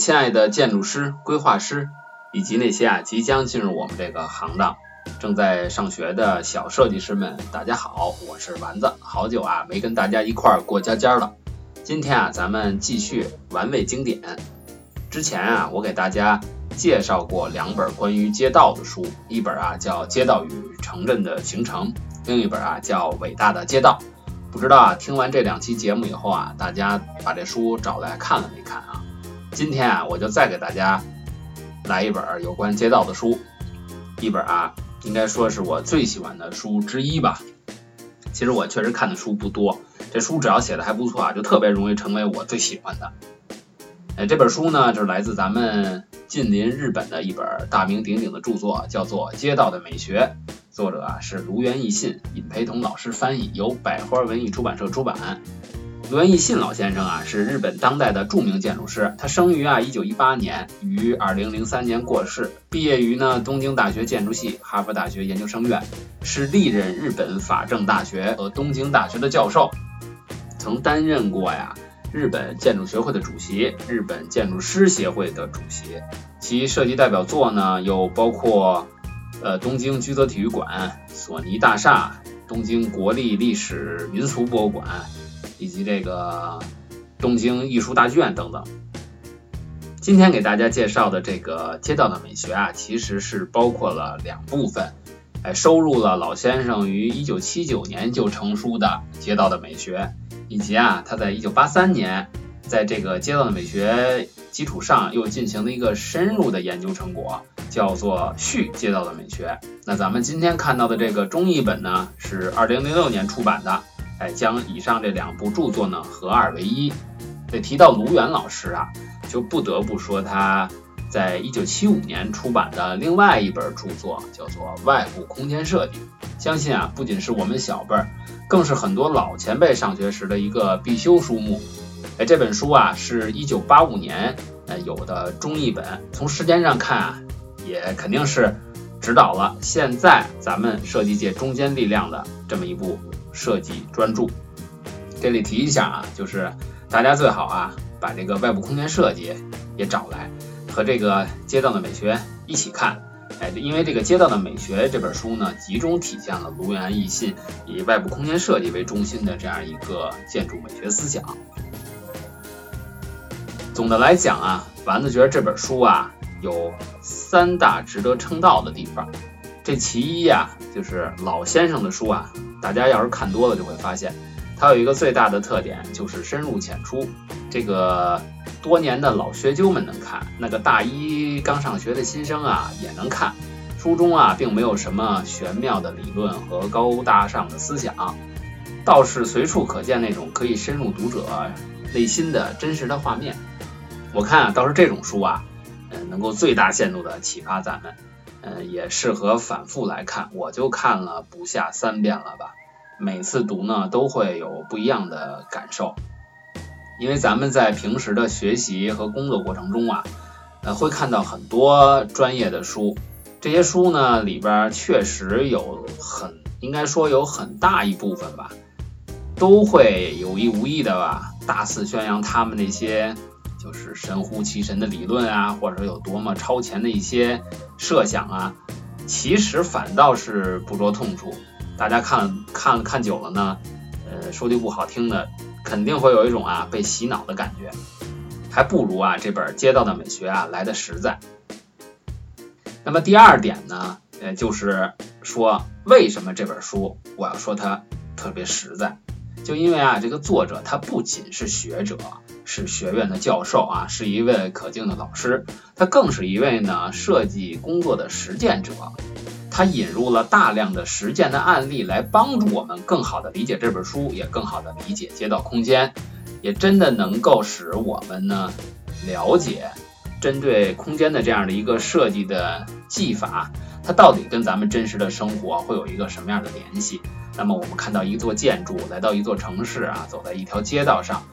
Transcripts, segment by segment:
亲爱的建筑师、规划师，以及那些啊即将进入我们这个行当、正在上学的小设计师们，大家好，我是丸子，好久啊没跟大家一块儿过家家了。今天啊，咱们继续玩味经典。之前啊，我给大家介绍过两本关于街道的书，一本啊叫《街道与城镇的形成》，另一本啊叫《伟大的街道》。不知道啊，听完这两期节目以后啊，大家把这书找来看了没看啊？今天啊，我就再给大家来一本有关街道的书，一本啊，应该说是我最喜欢的书之一吧。其实我确实看的书不多，这书只要写的还不错啊，就特别容易成为我最喜欢的。哎，这本书呢，就是来自咱们近邻日本的一本大名鼎鼎的著作，叫做《街道的美学》。作者啊是卢元义信，尹培同老师翻译，由百花文艺出版社出版。卢元义信老先生啊是日本当代的著名建筑师，他生于啊一九一八年，于二零零三年过世，毕业于呢东京大学建筑系、哈佛大学研究生院，是历任日本法政大学和东京大学的教授，曾担任过呀日本建筑学会的主席、日本建筑师协会的主席，其设计代表作呢有包括。呃，东京居泽体育馆、索尼大厦、东京国立历史民俗博物馆，以及这个东京艺术大剧院等等。今天给大家介绍的这个街道的美学啊，其实是包括了两部分，哎，收录了老先生于1979年就成书的街道的美学，以及啊，他在1983年在这个街道的美学基础上又进行了一个深入的研究成果。叫做续街道的美学。那咱们今天看到的这个中译本呢，是二零零六年出版的，哎，将以上这两部著作呢合二为一。得提到卢源老师啊，就不得不说他在一九七五年出版的另外一本著作，叫做《外部空间设计》。相信啊，不仅是我们小辈儿，更是很多老前辈上学时的一个必修书目。哎，这本书啊，是一九八五年呃有的中译本。从时间上看啊。也肯定是指导了现在咱们设计界中坚力量的这么一部设计专著。这里提一下啊，就是大家最好啊把这个外部空间设计也找来，和这个街道的美学一起看。哎，因为这个街道的美学这本书呢，集中体现了卢源义信以外部空间设计为中心的这样一个建筑美学思想。总的来讲啊，丸子觉得这本书啊。有三大值得称道的地方，这其一呀，就是老先生的书啊，大家要是看多了就会发现，它有一个最大的特点，就是深入浅出。这个多年的老学究们能看，那个大一刚上学的新生啊也能看。书中啊，并没有什么玄妙的理论和高大上的思想，倒是随处可见那种可以深入读者内心的真实的画面。我看啊，倒是这种书啊。嗯，能够最大限度的启发咱们，嗯，也适合反复来看。我就看了不下三遍了吧，每次读呢都会有不一样的感受。因为咱们在平时的学习和工作过程中啊，呃，会看到很多专业的书，这些书呢里边确实有很，应该说有很大一部分吧，都会有意无意的吧，大肆宣扬他们那些。就是神乎其神的理论啊，或者说有多么超前的一些设想啊，其实反倒是不着痛处。大家看看看久了呢，呃，说句不好听的，肯定会有一种啊被洗脑的感觉，还不如啊这本《街道的美学》啊来的实在。那么第二点呢，呃，就是说为什么这本书我要说它特别实在，就因为啊这个作者他不仅是学者。是学院的教授啊，是一位可敬的老师，他更是一位呢设计工作的实践者。他引入了大量的实践的案例来帮助我们更好的理解这本书，也更好的理解街道空间，也真的能够使我们呢了解针对空间的这样的一个设计的技法，它到底跟咱们真实的生活会有一个什么样的联系？那么我们看到一座建筑，来到一座城市啊，走在一条街道上。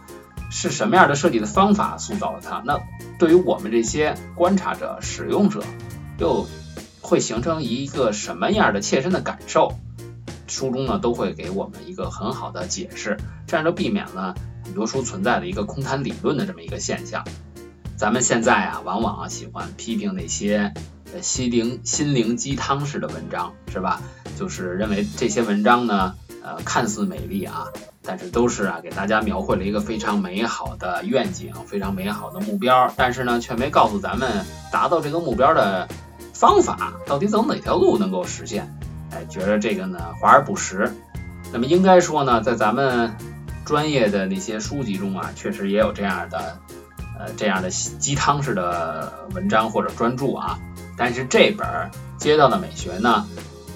是什么样的设计的方法塑造了它？那对于我们这些观察者、使用者，又会形成一个什么样的切身的感受？书中呢都会给我们一个很好的解释，这样就避免了很多书存在的一个空谈理论的这么一个现象。咱们现在啊，往往喜欢批评那些心灵心灵鸡汤式的文章，是吧？就是认为这些文章呢，呃，看似美丽啊，但是都是啊，给大家描绘了一个非常美好的愿景，非常美好的目标，但是呢，却没告诉咱们达到这个目标的方法，到底走哪条路能够实现？哎，觉得这个呢，华而不实。那么应该说呢，在咱们专业的那些书籍中啊，确实也有这样的。呃，这样的鸡汤式的文章或者专著啊，但是这本《街道的美学》呢，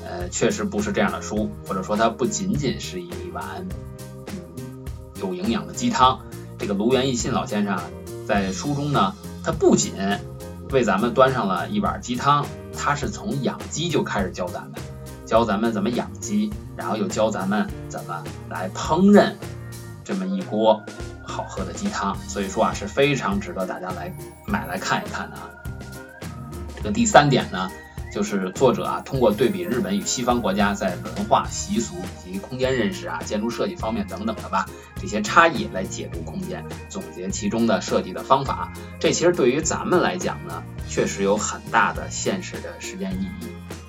呃，确实不是这样的书，或者说它不仅仅是一碗嗯有营养的鸡汤。这个卢元义信老先生在书中呢，他不仅为咱们端上了一碗鸡汤，他是从养鸡就开始教咱们，教咱们怎么养鸡，然后又教咱们怎么来烹饪这么一锅。好喝的鸡汤，所以说啊是非常值得大家来买来看一看的啊。这第三点呢，就是作者啊通过对比日本与西方国家在文化习俗以及空间认识啊、建筑设计方面等等的吧这些差异来解读空间，总结其中的设计的方法。这其实对于咱们来讲呢，确实有很大的现实的实践意义。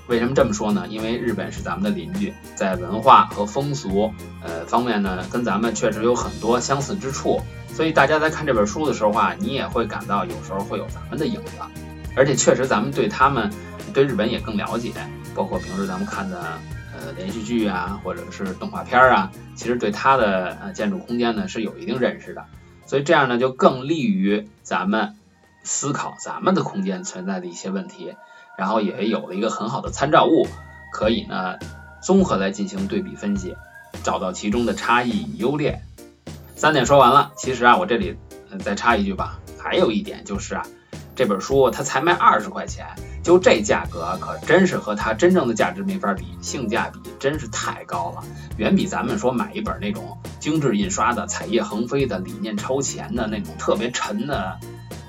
为什么这么说呢？因为日本是咱们的邻居，在文化和风俗呃方面呢，跟咱们确实有很多相似之处。所以大家在看这本书的时候啊，你也会感到有时候会有咱们的影子。而且确实咱们对他们对日本也更了解，包括平时咱们看的呃连续剧啊，或者是动画片啊，其实对它的呃建筑空间呢是有一定认识的。所以这样呢就更利于咱们思考咱们的空间存在的一些问题。然后也有了一个很好的参照物，可以呢综合来进行对比分析，找到其中的差异与优劣。三点说完了，其实啊我这里再插一句吧，还有一点就是啊这本书它才卖二十块钱，就这价格可真是和它真正的价值没法比，性价比真是太高了，远比咱们说买一本那种精致印刷的、彩页横飞的、理念超前的那种特别沉的。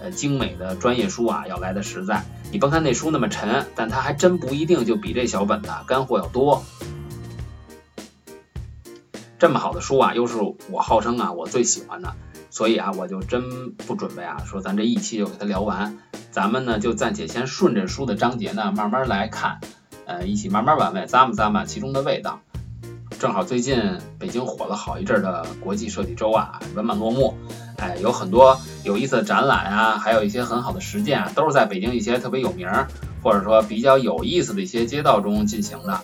呃，精美的专业书啊，要来的实在。你甭看那书那么沉，但它还真不一定就比这小本的干货要多。这么好的书啊，又是我号称啊我最喜欢的，所以啊，我就真不准备啊说咱这一期就给它聊完。咱们呢就暂且先顺着书的章节呢慢慢来看，呃，一起慢慢玩味，咂摸咂摸其中的味道。正好最近北京火了好一阵的国际设计周啊，圆满落幕。哎，有很多有意思的展览啊，还有一些很好的实践啊，都是在北京一些特别有名或者说比较有意思的一些街道中进行的。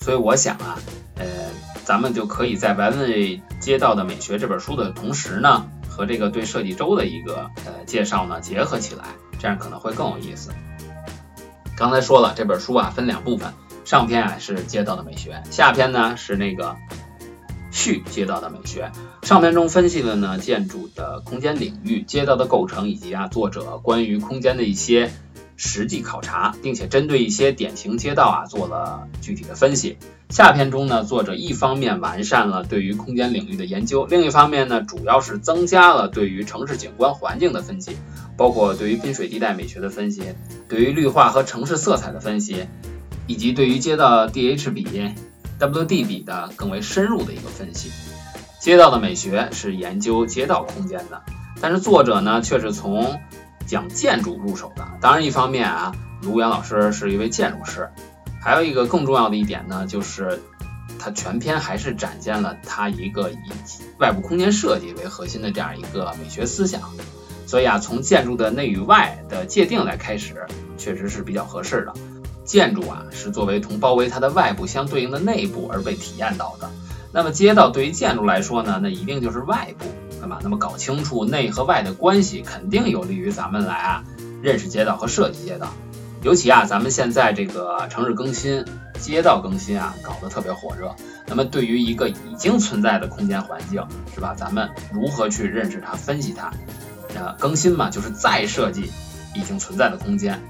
所以我想啊，呃，咱们就可以在玩味街道的美学这本书的同时呢，和这个对设计周的一个呃介绍呢结合起来，这样可能会更有意思。刚才说了，这本书啊分两部分。上篇啊是街道的美学，下篇呢是那个序街道的美学。上篇中分析了呢建筑的空间领域、街道的构成以及啊作者关于空间的一些实际考察，并且针对一些典型街道啊做了具体的分析。下篇中呢，作者一方面完善了对于空间领域的研究，另一方面呢，主要是增加了对于城市景观环境的分析，包括对于滨水地带美学的分析，对于绿化和城市色彩的分析。以及对于街道 DH 比 WD 比的更为深入的一个分析。街道的美学是研究街道空间的，但是作者呢却是从讲建筑入手的。当然，一方面啊，卢源老师是一位建筑师，还有一个更重要的一点呢，就是他全篇还是展现了他一个以外部空间设计为核心的这样一个美学思想。所以啊，从建筑的内与外的界定来开始，确实是比较合适的。建筑啊，是作为同包围它的外部相对应的内部而被体验到的。那么街道对于建筑来说呢，那一定就是外部，那么？那么搞清楚内和外的关系，肯定有利于咱们来啊认识街道和设计街道。尤其啊，咱们现在这个城市更新、街道更新啊，搞得特别火热。那么对于一个已经存在的空间环境，是吧？咱们如何去认识它、分析它？呃，更新嘛，就是再设计已经存在的空间。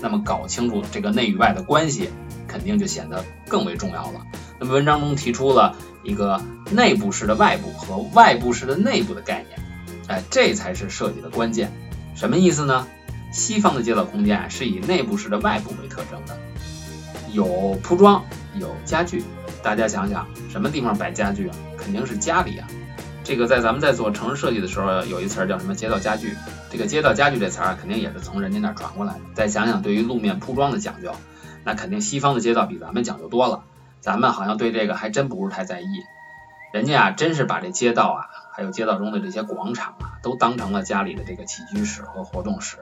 那么搞清楚这个内与外的关系，肯定就显得更为重要了。那么文章中提出了一个内部式的外部和外部式的内部的概念，哎，这才是设计的关键。什么意思呢？西方的街道空间是以内部式的外部为特征的，有铺装，有家具。大家想想，什么地方摆家具啊？肯定是家里啊。这个在咱们在做城市设计的时候，有一词儿叫什么街道家具。这个街道家具这词儿肯定也是从人家那儿传过来的。再想想对于路面铺装的讲究，那肯定西方的街道比咱们讲究多了。咱们好像对这个还真不是太在意。人家啊，真是把这街道啊，还有街道中的这些广场啊，都当成了家里的这个起居室和活动室。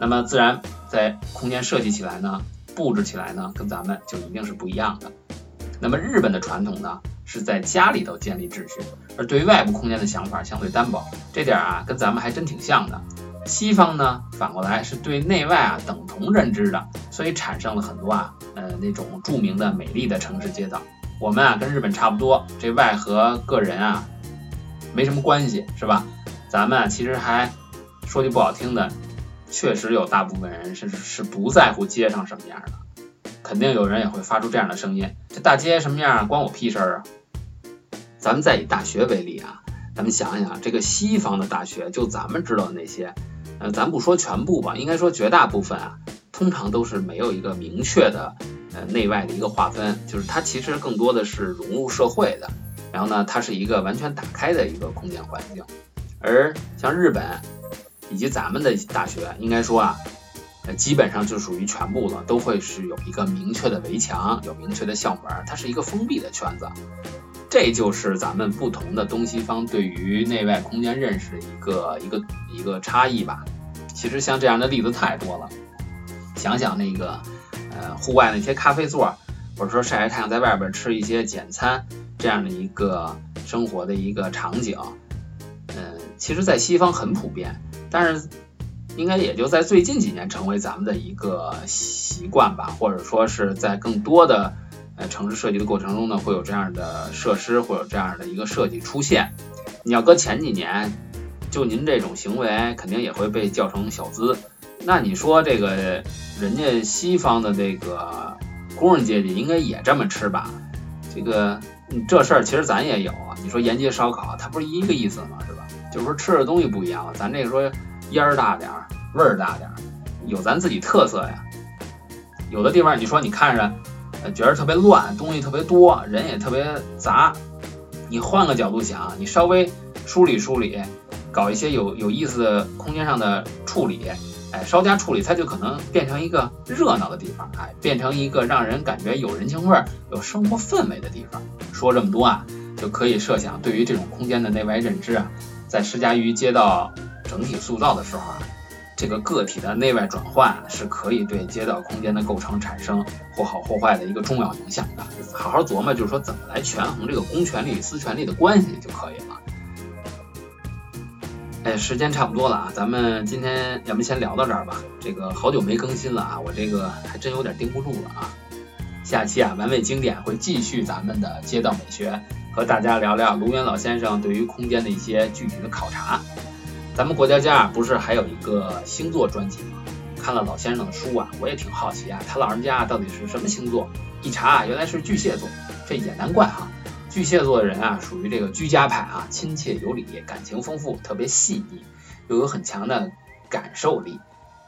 那么自然在空间设计起来呢，布置起来呢，跟咱们就一定是不一样的。那么日本的传统呢，是在家里头建立秩序，而对于外部空间的想法相对单薄，这点啊跟咱们还真挺像的。西方呢反过来是对内外啊等同认知的，所以产生了很多啊呃那种著名的美丽的城市街道。我们啊跟日本差不多，这外和个人啊没什么关系，是吧？咱们啊其实还说句不好听的，确实有大部分人是是不在乎街上什么样的。肯定有人也会发出这样的声音：这大街什么样关我屁事儿啊！咱们再以大学为例啊，咱们想想这个西方的大学，就咱们知道的那些，呃，咱不说全部吧，应该说绝大部分啊，通常都是没有一个明确的呃内外的一个划分，就是它其实更多的是融入社会的。然后呢，它是一个完全打开的一个空间环境。而像日本以及咱们的大学，应该说啊。呃基本上就属于全部了，都会是有一个明确的围墙，有明确的校门，它是一个封闭的圈子。这就是咱们不同的东西方对于内外空间认识的一个一个一个差异吧。其实像这样的例子太多了，想想那个呃户外那些咖啡座，或者说晒晒太阳在外边吃一些简餐这样的一个生活的一个场景，嗯，其实在西方很普遍，但是。应该也就在最近几年成为咱们的一个习惯吧，或者说是在更多的呃城市设计的过程中呢，会有这样的设施，会有这样的一个设计出现。你要搁前几年，就您这种行为，肯定也会被叫成小资。那你说这个人家西方的这个工人阶级应该也这么吃吧？这个这事儿其实咱也有啊。你说沿街烧烤，它不是一个意思吗？是吧？就是说吃的东西不一样，咱这个说。烟儿大点儿，味儿大点儿，有咱自己特色呀。有的地方你说你看着觉得特别乱，东西特别多，人也特别杂。你换个角度想，你稍微梳理梳理，搞一些有有意思的空间上的处理，哎，稍加处理，它就可能变成一个热闹的地方，哎，变成一个让人感觉有人情味儿、有生活氛围的地方。说这么多啊，就可以设想，对于这种空间的内外认知啊，在施加于街道。整体塑造的时候啊，这个个体的内外转换是可以对街道空间的构成产生或好或坏的一个重要影响的。好好琢磨，就是说怎么来权衡这个公权力与私权力的关系就可以了。哎，时间差不多了啊，咱们今天要不先聊到这儿吧。这个好久没更新了啊，我这个还真有点盯不住了啊。下期啊，完美经典会继续咱们的街道美学，和大家聊聊卢源老先生对于空间的一些具体的考察。咱们国家家不是还有一个星座专辑吗？看了老先生的书啊，我也挺好奇啊，他老人家到底是什么星座？一查啊，原来是巨蟹座，这也难怪哈。巨蟹座的人啊，属于这个居家派啊，亲切有礼，感情丰富，特别细腻，又有很强的感受力，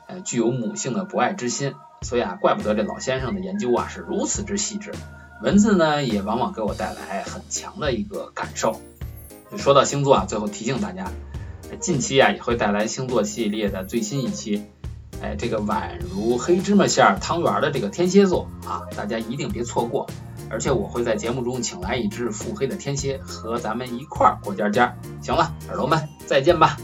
呃，具有母性的博爱之心，所以啊，怪不得这老先生的研究啊是如此之细致，文字呢也往往给我带来很强的一个感受。说到星座啊，最后提醒大家。近期啊也会带来星座系列的最新一期，哎，这个宛如黑芝麻馅儿汤圆的这个天蝎座啊，大家一定别错过。而且我会在节目中请来一只腹黑的天蝎，和咱们一块儿过家家。行了，耳朵们再见吧。